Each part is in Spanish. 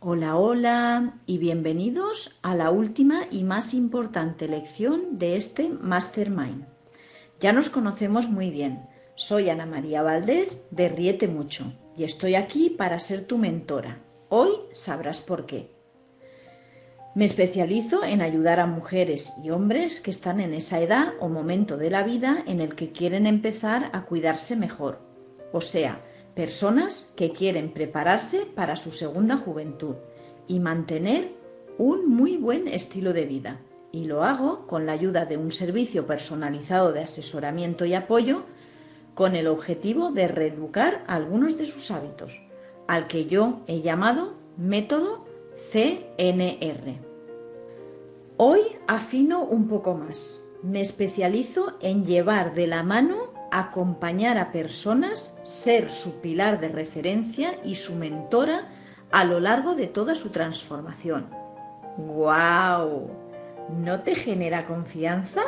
Hola, hola y bienvenidos a la última y más importante lección de este Mastermind. Ya nos conocemos muy bien. Soy Ana María Valdés de Riete Mucho y estoy aquí para ser tu mentora. Hoy sabrás por qué. Me especializo en ayudar a mujeres y hombres que están en esa edad o momento de la vida en el que quieren empezar a cuidarse mejor. O sea, personas que quieren prepararse para su segunda juventud y mantener un muy buen estilo de vida. Y lo hago con la ayuda de un servicio personalizado de asesoramiento y apoyo con el objetivo de reeducar algunos de sus hábitos, al que yo he llamado método CNR. Hoy afino un poco más. Me especializo en llevar de la mano acompañar a personas, ser su pilar de referencia y su mentora a lo largo de toda su transformación. ¡Guau! ¿No te genera confianza?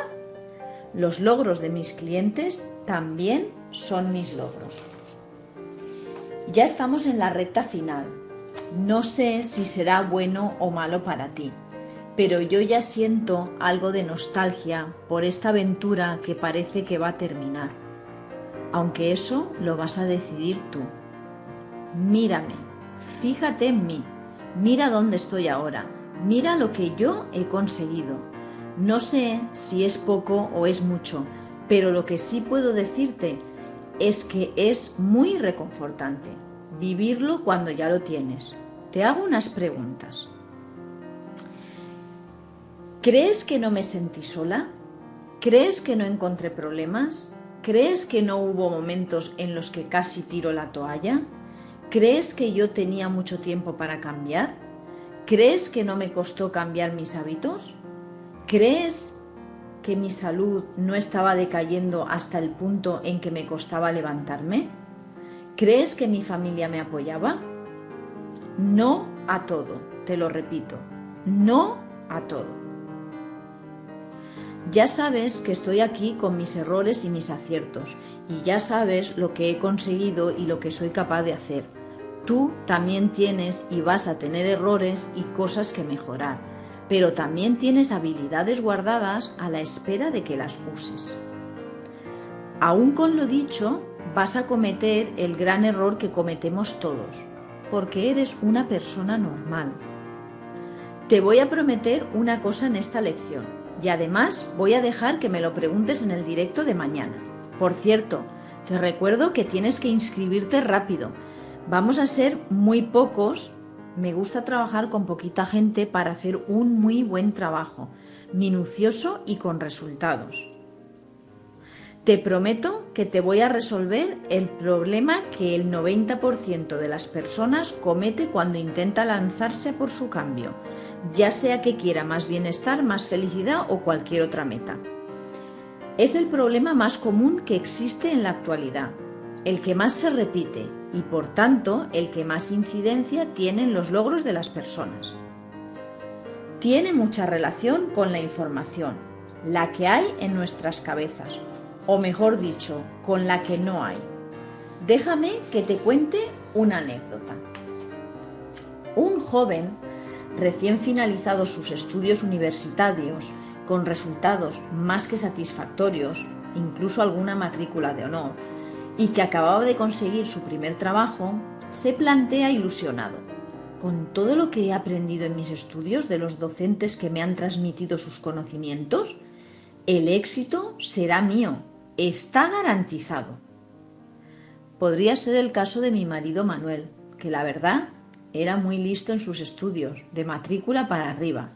Los logros de mis clientes también son mis logros. Ya estamos en la recta final. No sé si será bueno o malo para ti, pero yo ya siento algo de nostalgia por esta aventura que parece que va a terminar aunque eso lo vas a decidir tú. Mírame, fíjate en mí, mira dónde estoy ahora, mira lo que yo he conseguido. No sé si es poco o es mucho, pero lo que sí puedo decirte es que es muy reconfortante vivirlo cuando ya lo tienes. Te hago unas preguntas. ¿Crees que no me sentí sola? ¿Crees que no encontré problemas? ¿Crees que no hubo momentos en los que casi tiro la toalla? ¿Crees que yo tenía mucho tiempo para cambiar? ¿Crees que no me costó cambiar mis hábitos? ¿Crees que mi salud no estaba decayendo hasta el punto en que me costaba levantarme? ¿Crees que mi familia me apoyaba? No a todo, te lo repito, no a todo. Ya sabes que estoy aquí con mis errores y mis aciertos, y ya sabes lo que he conseguido y lo que soy capaz de hacer. Tú también tienes y vas a tener errores y cosas que mejorar, pero también tienes habilidades guardadas a la espera de que las uses. Aún con lo dicho, vas a cometer el gran error que cometemos todos, porque eres una persona normal. Te voy a prometer una cosa en esta lección y además voy a dejar que me lo preguntes en el directo de mañana. Por cierto, te recuerdo que tienes que inscribirte rápido. Vamos a ser muy pocos. Me gusta trabajar con poquita gente para hacer un muy buen trabajo, minucioso y con resultados. Te prometo que te voy a resolver el problema que el 90% de las personas comete cuando intenta lanzarse por su cambio ya sea que quiera más bienestar, más felicidad o cualquier otra meta. Es el problema más común que existe en la actualidad, el que más se repite y por tanto el que más incidencia tiene en los logros de las personas. Tiene mucha relación con la información, la que hay en nuestras cabezas, o mejor dicho, con la que no hay. Déjame que te cuente una anécdota. Un joven recién finalizados sus estudios universitarios, con resultados más que satisfactorios, incluso alguna matrícula de honor, y que acababa de conseguir su primer trabajo, se plantea ilusionado. Con todo lo que he aprendido en mis estudios de los docentes que me han transmitido sus conocimientos, el éxito será mío, está garantizado. Podría ser el caso de mi marido Manuel, que la verdad era muy listo en sus estudios, de matrícula para arriba.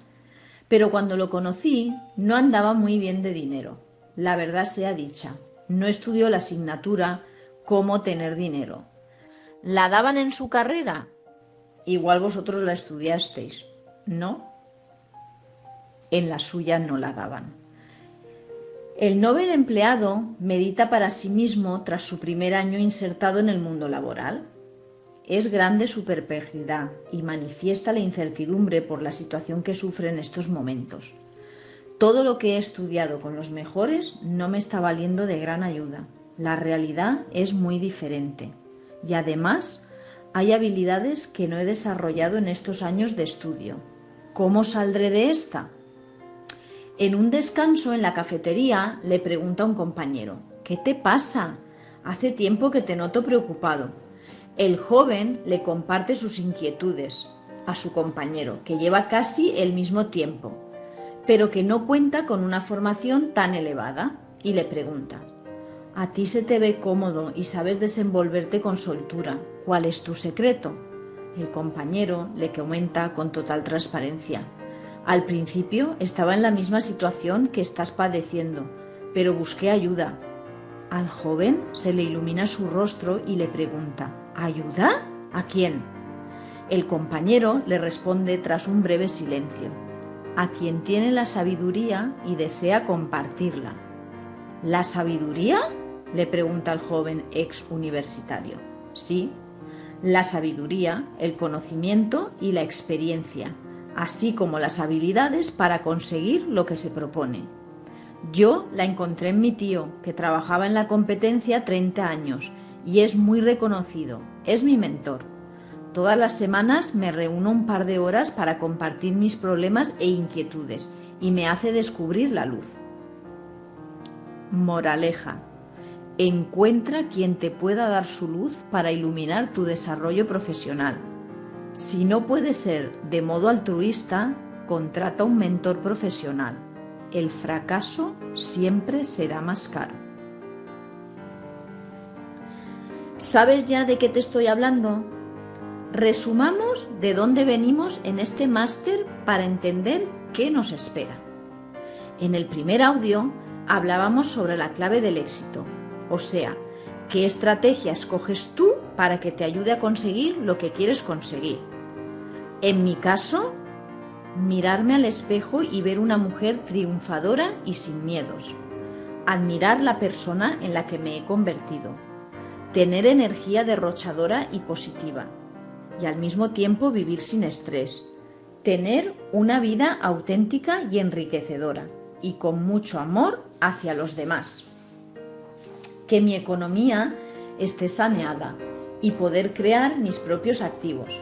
Pero cuando lo conocí, no andaba muy bien de dinero. La verdad sea dicha, no estudió la asignatura Cómo tener dinero. ¿La daban en su carrera? Igual vosotros la estudiasteis, ¿no? En la suya no la daban. El Nobel empleado medita para sí mismo tras su primer año insertado en el mundo laboral es grande su perplejidad y manifiesta la incertidumbre por la situación que sufre en estos momentos. Todo lo que he estudiado con los mejores no me está valiendo de gran ayuda. La realidad es muy diferente. Y además, hay habilidades que no he desarrollado en estos años de estudio. ¿Cómo saldré de esta? En un descanso en la cafetería le pregunta a un compañero, ¿qué te pasa? Hace tiempo que te noto preocupado. El joven le comparte sus inquietudes a su compañero, que lleva casi el mismo tiempo, pero que no cuenta con una formación tan elevada, y le pregunta, a ti se te ve cómodo y sabes desenvolverte con soltura. ¿Cuál es tu secreto? El compañero le comenta con total transparencia. Al principio estaba en la misma situación que estás padeciendo, pero busqué ayuda. Al joven se le ilumina su rostro y le pregunta, ¿ayuda? ¿A quién? El compañero le responde tras un breve silencio, a quien tiene la sabiduría y desea compartirla. ¿La sabiduría? le pregunta el joven ex universitario. Sí, la sabiduría, el conocimiento y la experiencia, así como las habilidades para conseguir lo que se propone. Yo la encontré en mi tío, que trabajaba en la competencia 30 años y es muy reconocido, es mi mentor. Todas las semanas me reúno un par de horas para compartir mis problemas e inquietudes y me hace descubrir la luz. Moraleja. Encuentra quien te pueda dar su luz para iluminar tu desarrollo profesional. Si no puede ser de modo altruista, contrata un mentor profesional. El fracaso siempre será más caro. ¿Sabes ya de qué te estoy hablando? Resumamos de dónde venimos en este máster para entender qué nos espera. En el primer audio hablábamos sobre la clave del éxito, o sea, qué estrategia escoges tú para que te ayude a conseguir lo que quieres conseguir. En mi caso, mirarme al espejo y ver una mujer triunfadora y sin miedos. Admirar la persona en la que me he convertido. Tener energía derrochadora y positiva. Y al mismo tiempo vivir sin estrés. Tener una vida auténtica y enriquecedora. Y con mucho amor hacia los demás que mi economía esté saneada y poder crear mis propios activos.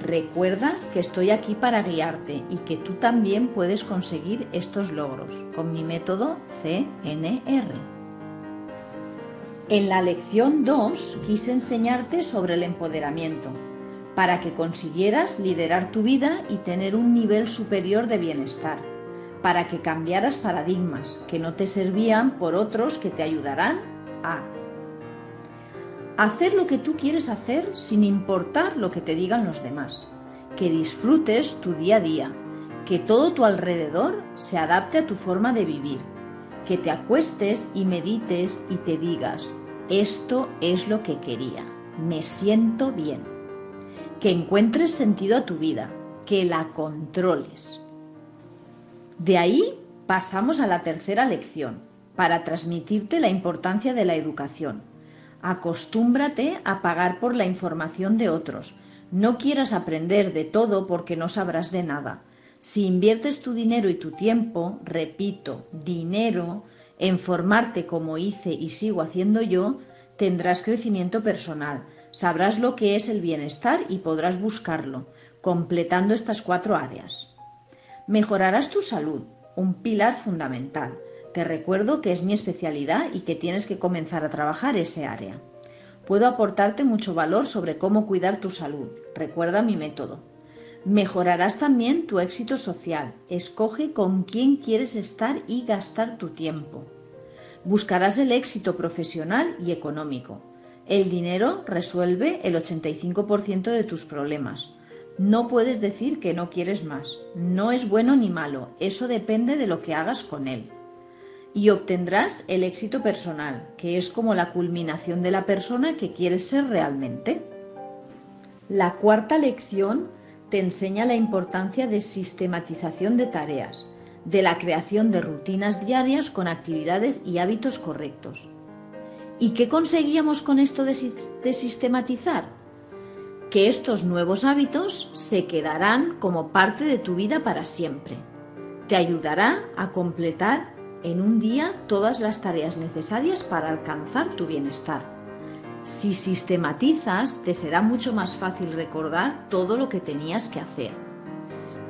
Recuerda que estoy aquí para guiarte y que tú también puedes conseguir estos logros con mi método CNR. En la lección 2 quise enseñarte sobre el empoderamiento, para que consiguieras liderar tu vida y tener un nivel superior de bienestar para que cambiaras paradigmas que no te servían por otros que te ayudarán a hacer lo que tú quieres hacer sin importar lo que te digan los demás, que disfrutes tu día a día, que todo tu alrededor se adapte a tu forma de vivir, que te acuestes y medites y te digas, esto es lo que quería, me siento bien, que encuentres sentido a tu vida, que la controles. De ahí pasamos a la tercera lección, para transmitirte la importancia de la educación. Acostúmbrate a pagar por la información de otros. No quieras aprender de todo porque no sabrás de nada. Si inviertes tu dinero y tu tiempo, repito, dinero, en formarte como hice y sigo haciendo yo, tendrás crecimiento personal, sabrás lo que es el bienestar y podrás buscarlo, completando estas cuatro áreas. Mejorarás tu salud, un pilar fundamental. Te recuerdo que es mi especialidad y que tienes que comenzar a trabajar ese área. Puedo aportarte mucho valor sobre cómo cuidar tu salud. Recuerda mi método. Mejorarás también tu éxito social. Escoge con quién quieres estar y gastar tu tiempo. Buscarás el éxito profesional y económico. El dinero resuelve el 85% de tus problemas. No puedes decir que no quieres más. No es bueno ni malo, eso depende de lo que hagas con él. Y obtendrás el éxito personal, que es como la culminación de la persona que quieres ser realmente. La cuarta lección te enseña la importancia de sistematización de tareas, de la creación de rutinas diarias con actividades y hábitos correctos. ¿Y qué conseguíamos con esto de, sistematizar? que estos nuevos hábitos se quedarán como parte de tu vida para siempre. Te ayudará a completar en un día todas las tareas necesarias para alcanzar tu bienestar. Si sistematizas, te será mucho más fácil recordar todo lo que tenías que hacer.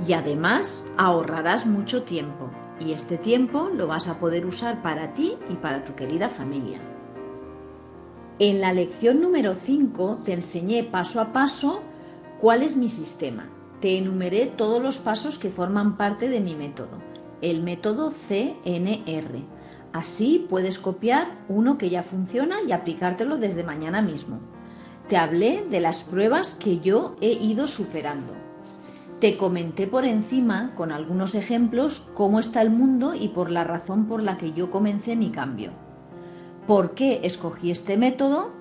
Y además ahorrarás mucho tiempo, y este tiempo lo vas a poder usar para ti y para tu querida familia. En la lección número 5 te enseñé paso a paso cuál es mi sistema. Te enumeré todos los pasos que forman parte de mi método, el método CNR. Así puedes copiar uno que ya funciona y aplicártelo desde mañana mismo. Te hablé de las pruebas que yo he ido superando. Te comenté por encima, con algunos ejemplos, cómo está el mundo y por la razón por la que yo comencé mi cambio. ¿Por qué escogí este método?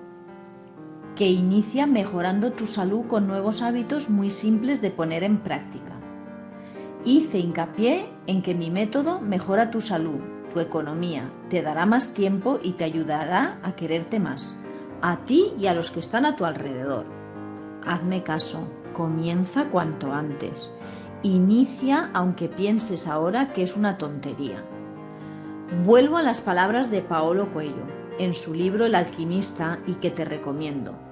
Que inicia mejorando tu salud con nuevos hábitos muy simples de poner en práctica. Hice hincapié en que mi método mejora tu salud, tu economía, te dará más tiempo y te ayudará a quererte más, a ti y a los que están a tu alrededor. Hazme caso, comienza cuanto antes. Inicia aunque pienses ahora que es una tontería. Vuelvo a las palabras de Paolo Coelho en su libro El alquimista y que te recomiendo.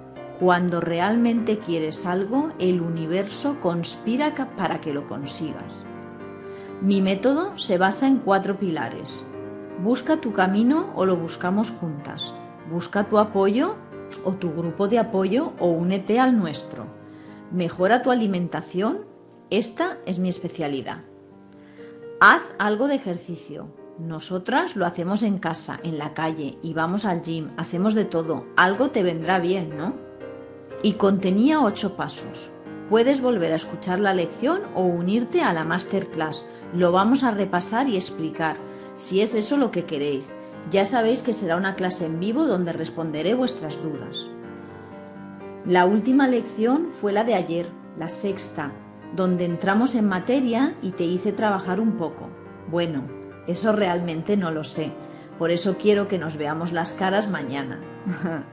Cuando realmente quieres algo, el universo conspira para que lo consigas. Mi método se basa en cuatro pilares. Busca tu camino o lo buscamos juntas. Busca tu apoyo o tu grupo de apoyo o únete al nuestro. Mejora tu alimentación. Esta es mi especialidad. Haz algo de ejercicio. Nosotras lo hacemos en casa, en la calle, y vamos al gym, hacemos de todo. Algo te vendrá bien, ¿no? Y contenía ocho pasos. Puedes volver a escuchar la lección o unirte a la masterclass. Lo vamos a repasar y explicar, si es eso lo que queréis. Ya sabéis que será una clase en vivo donde responderé vuestras dudas. La última lección fue la de ayer, la sexta, donde entramos en materia y te hice trabajar un poco. Bueno, eso realmente no lo sé. Por eso quiero que nos veamos las caras mañana.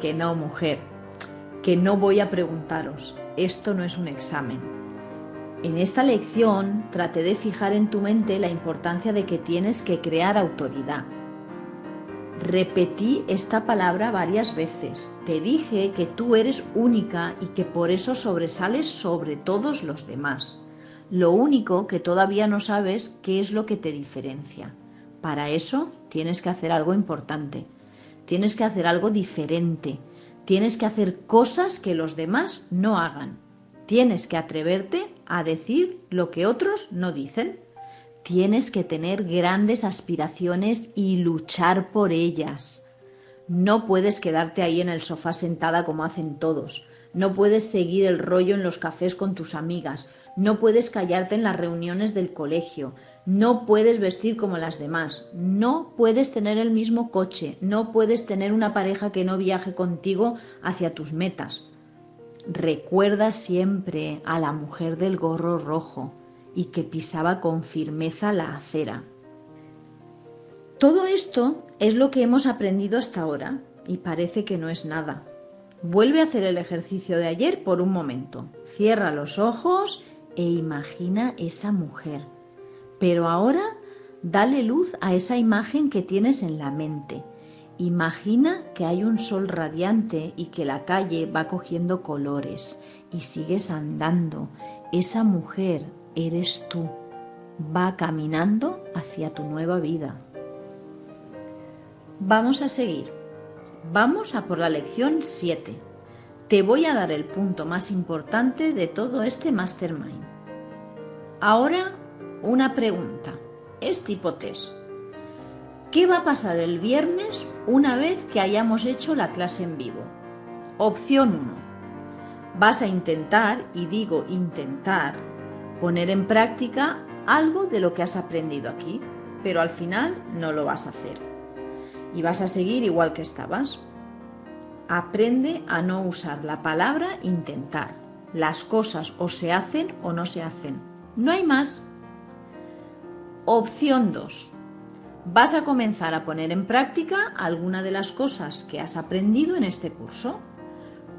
que no, mujer. Que no voy a preguntaros. Esto no es un examen. En esta lección traté de fijar en tu mente la importancia de que tienes que crear autoridad. Repetí esta palabra varias veces. Te dije que tú eres única y que por eso sobresales sobre todos los demás. Lo único que todavía no sabes qué es lo que te diferencia. Para eso tienes que hacer algo importante. Tienes que hacer algo diferente. Tienes que hacer cosas que los demás no hagan. Tienes que atreverte a decir lo que otros no dicen. Tienes que tener grandes aspiraciones y luchar por ellas. No puedes quedarte ahí en el sofá sentada como hacen todos. No puedes seguir el rollo en los cafés con tus amigas no puedes callarte en las reuniones del colegio, no puedes vestir como las demás, no puedes tener el mismo coche, no puedes tener una pareja que no viaje contigo hacia tus metas. Recuerda siempre a la mujer del gorro rojo y que pisaba con firmeza la acera. Todo esto es lo que hemos aprendido hasta ahora y parece que no es nada. Vuelve a hacer el ejercicio de ayer por un momento. Cierra los ojos e imagina esa mujer. Pero ahora dale luz a esa imagen que tienes en la mente. Imagina que hay un sol radiante y que la calle va cogiendo colores y sigues andando. Esa mujer eres tú. Va caminando hacia tu nueva vida. Vamos a seguir. Vamos a por la lección 7 te voy a dar el punto más importante de todo este mastermind. Ahora, una pregunta. Es tipo test. ¿Qué va a pasar el viernes una vez que hayamos hecho la clase en vivo? Opción 1. Vas a intentar, y digo intentar, poner en práctica algo de lo que has aprendido aquí, pero al final no lo vas a hacer. Y vas a seguir igual que estabas. Aprende a no usar la palabra intentar. Las cosas o se hacen o no se hacen. No hay más. Opción 2. Vas a comenzar a poner en práctica alguna de las cosas que has aprendido en este curso.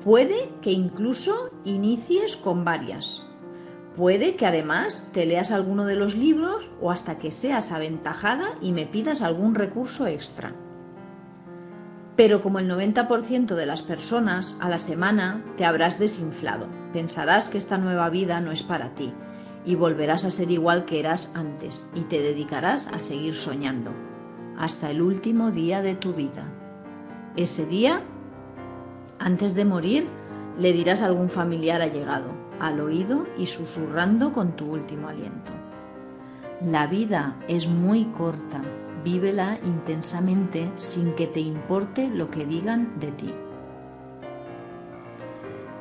Puede que incluso inicies con varias. Puede que además te leas alguno de los libros o hasta que seas aventajada y me pidas algún recurso extra. Pero como el 90% de las personas, a la semana te habrás desinflado. Pensarás que esta nueva vida no es para ti y volverás a ser igual que eras antes y te dedicarás a seguir soñando hasta el último día de tu vida. Ese día, antes de morir, le dirás a algún familiar allegado, al oído y susurrando con tu último aliento. La vida es muy corta vívela intensamente sin que te importe lo que digan de ti.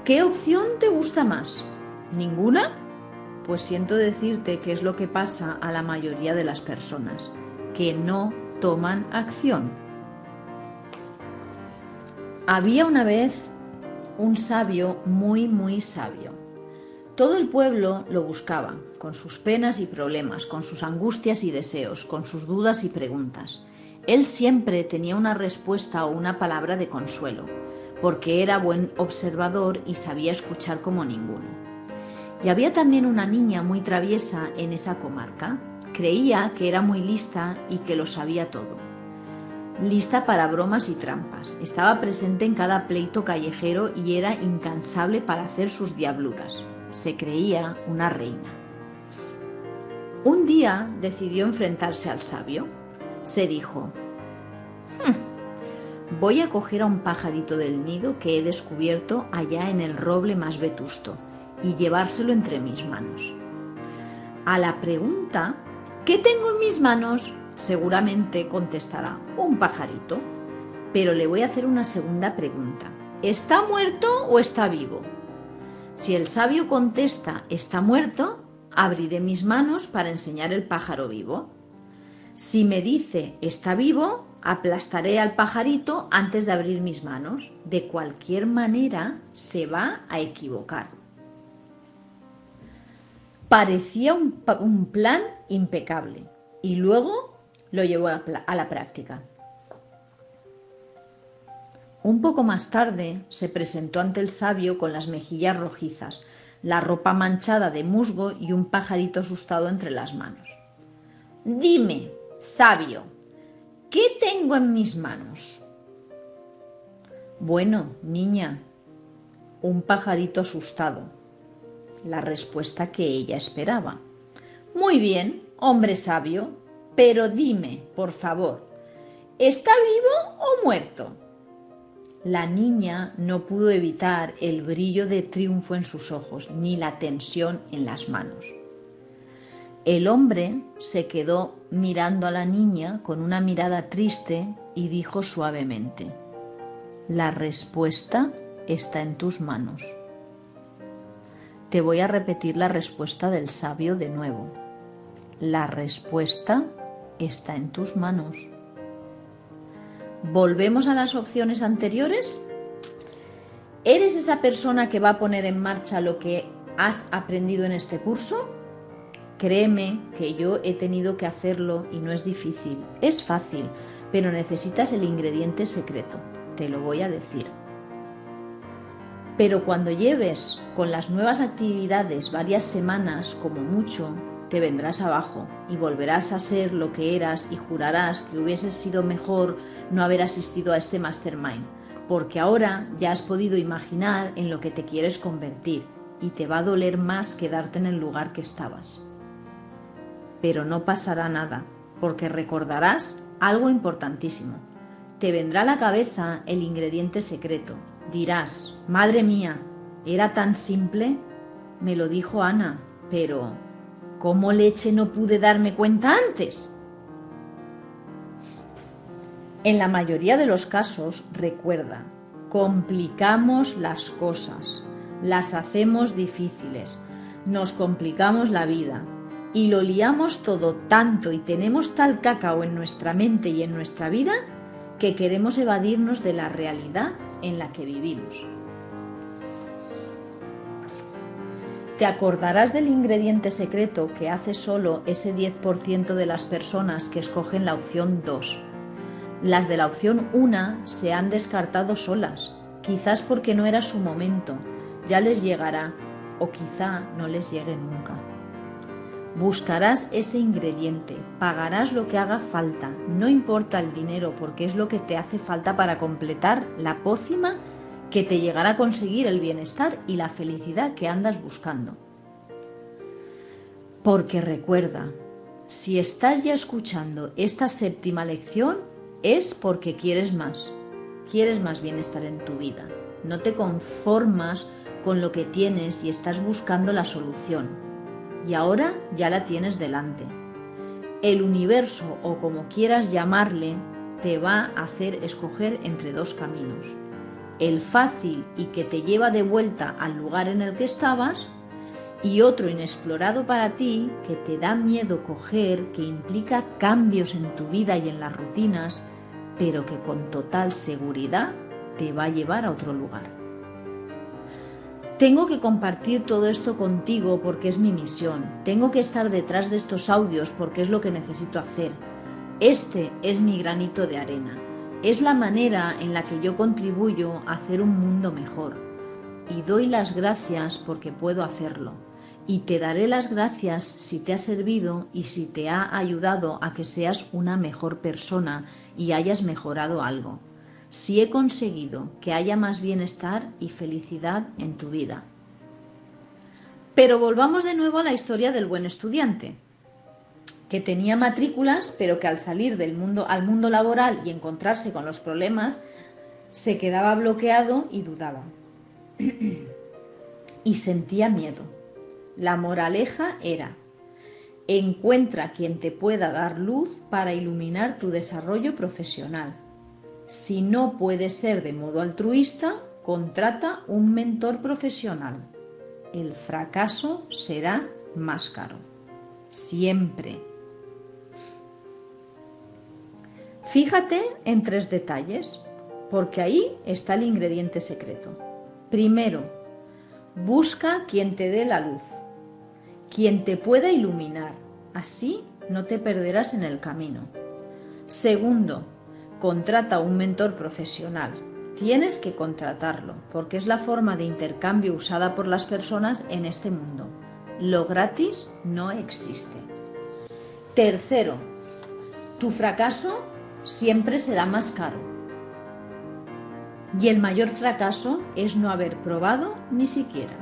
¿Qué opción te gusta más? ¿Ninguna? Pues siento decirte que es lo que pasa a la mayoría de las personas, que no toman acción. Había una vez un sabio muy, muy sabio. Todo el pueblo lo buscaba, con sus penas y problemas, con sus angustias y deseos, con sus dudas y preguntas. Él siempre tenía una respuesta o una palabra de consuelo, porque era buen observador y sabía escuchar como ninguno. Y había también una niña muy traviesa en esa comarca. Creía que era muy lista y que lo sabía todo. Lista para bromas y trampas. Estaba presente en cada pleito callejero y era incansable para hacer sus diabluras. Se creía una reina. Un día decidió enfrentarse al sabio. Se dijo, hmm, voy a coger a un pajarito del nido que he descubierto allá en el roble más vetusto y llevárselo entre mis manos. A la pregunta, ¿qué tengo en mis manos? Seguramente contestará, un pajarito. Pero le voy a hacer una segunda pregunta. ¿Está muerto o está vivo? Si el sabio contesta, está muerto, abriré mis manos para enseñar el pájaro vivo. Si me dice está vivo, aplastaré al pajarito antes de abrir mis manos. De cualquier manera, se va a equivocar. Parecía un, plan impecable y luego lo llevó a la práctica. Un poco más tarde se presentó ante el sabio con las mejillas rojizas, la ropa manchada de musgo y un pajarito asustado entre las manos. Dime, sabio, ¿qué tengo en mis manos? Bueno, niña, un pajarito asustado. La respuesta que ella esperaba. Muy bien, hombre sabio, pero dime, por favor, ¿está vivo o muerto? La niña no pudo evitar el brillo de triunfo en sus ojos ni la tensión en las manos. El hombre se quedó mirando a la niña con una mirada triste y dijo suavemente, La respuesta está en tus manos. Te voy a repetir la respuesta del sabio de nuevo. La respuesta está en tus manos. ¿Volvemos a las opciones anteriores? ¿Eres esa persona que va a poner en marcha lo que has aprendido en este curso? Créeme que yo he tenido que hacerlo y no es difícil. Es fácil, pero necesitas el ingrediente secreto. Te lo voy a decir. Pero cuando lleves con las nuevas actividades varias semanas como mucho, te vendrás abajo y volverás a ser lo que eras y jurarás que hubieses sido mejor no haber asistido a este mastermind, porque ahora ya has podido imaginar en lo que te quieres convertir y te va a doler más quedarte en el lugar que estabas. Pero no pasará nada, porque recordarás algo importantísimo. Te vendrá a la cabeza el ingrediente secreto. Dirás, madre mía, era tan simple. Me lo dijo Ana, pero ¿Cómo leche no pude darme cuenta antes? En la mayoría de los casos, recuerda, complicamos las cosas, las hacemos difíciles, nos complicamos la vida y lo liamos todo tanto y tenemos tal cacao en nuestra mente y en nuestra vida que queremos evadirnos de la realidad en la que vivimos. Te acordarás del ingrediente secreto que hace solo ese 10% de las personas que escogen la opción 2. Las de la opción 1 se han descartado solas, quizás porque no era su momento, ya les llegará o quizá no les llegue nunca. Buscarás ese ingrediente, pagarás lo que haga falta, no importa el dinero porque es lo que te hace falta para completar la pócima que te llegará a conseguir el bienestar y la felicidad que andas buscando. Porque recuerda, si estás ya escuchando esta séptima lección es porque quieres más, quieres más bienestar en tu vida, no te conformas con lo que tienes y estás buscando la solución y ahora ya la tienes delante. El universo o como quieras llamarle te va a hacer escoger entre dos caminos. El fácil y que te lleva de vuelta al lugar en el que estabas y otro inexplorado para ti que te da miedo coger, que implica cambios en tu vida y en las rutinas, pero que con total seguridad te va a llevar a otro lugar. Tengo que compartir todo esto contigo porque es mi misión. Tengo que estar detrás de estos audios porque es lo que necesito hacer. Este es mi granito de arena. Es la manera en la que yo contribuyo a hacer un mundo mejor. Y doy las gracias porque puedo hacerlo. Y te daré las gracias si te ha servido y si te ha ayudado a que seas una mejor persona y hayas mejorado algo si he conseguido que haya más bienestar y felicidad en tu vida. Pero volvamos de nuevo a la historia del buen estudiante, que tenía matrículas, pero que al salir del mundo al mundo laboral y encontrarse con los problemas, se quedaba bloqueado y dudaba. y sentía miedo. La moraleja era, encuentra quien te pueda dar luz para iluminar tu desarrollo profesional. Si no puede ser de modo altruista, contrata un mentor profesional. El fracaso será más caro. Siempre. Fíjate en tres detalles, porque ahí está el ingrediente secreto. Primero, busca quien te dé la luz, quien te pueda iluminar. Así no te perderás en el camino. Segundo, contrata un mentor profesional. Tienes que contratarlo, porque es la forma de intercambio usada por las personas en este mundo. Lo gratis no existe. Tercero, tu fracaso siempre será más caro. Y el mayor fracaso es no haber probado ni siquiera.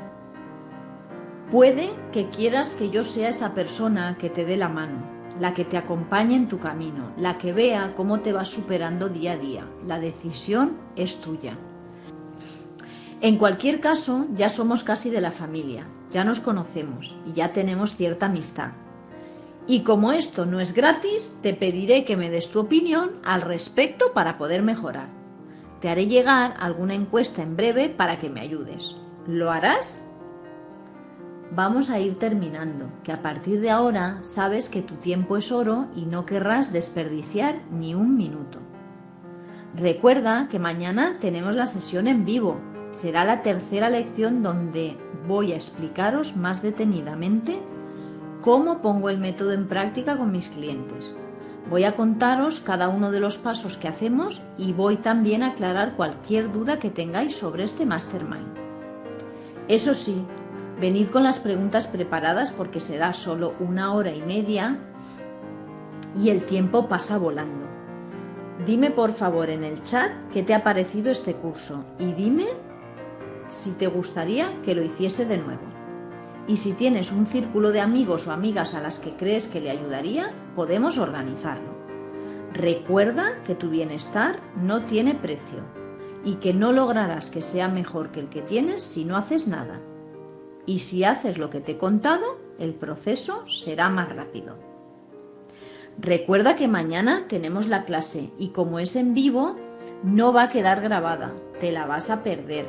Puede que quieras que yo sea esa persona que te dé la mano, la que te acompañe en tu camino, la que vea cómo te vas superando día a día. La decisión es tuya. En cualquier caso, ya somos casi de la familia, ya nos conocemos y ya tenemos cierta amistad. Y como esto no es gratis, te pediré que me des tu opinión al respecto para poder mejorar. Te haré llegar alguna encuesta en breve para que me ayudes. ¿Lo harás? Vamos a ir terminando, que a partir de ahora sabes que tu tiempo es oro y no querrás desperdiciar ni un minuto. Recuerda que mañana tenemos la sesión en vivo. Será la tercera lección donde voy a explicaros más detenidamente cómo pongo el método en práctica con mis clientes. Voy a contaros cada uno de los pasos que hacemos y voy también a aclarar cualquier duda que tengáis sobre este mastermind. Eso sí, Venid con las preguntas preparadas porque será solo una hora y media y el tiempo pasa volando. Dime por favor en el chat qué te ha parecido este curso y dime si te gustaría que lo hiciese de nuevo. Y si tienes un círculo de amigos o amigas a las que crees que le ayudaría, podemos organizarlo. Recuerda que tu bienestar no tiene precio y que no lograrás que sea mejor que el que tienes si no haces nada y si haces lo que te he contado, el proceso será más rápido. Recuerda que mañana tenemos la clase y como es en vivo, no va a quedar grabada, te la vas a perder.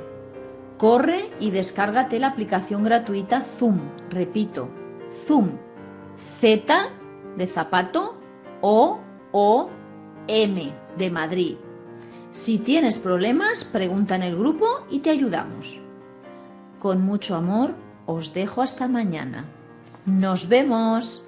Corre y descárgate la aplicación gratuita Zoom, repito, Zoom, Z de zapato, O, O, M de Madrid. Si tienes problemas, pregunta en el grupo y te ayudamos. Con mucho amor, os dejo hasta mañana. Nos vemos.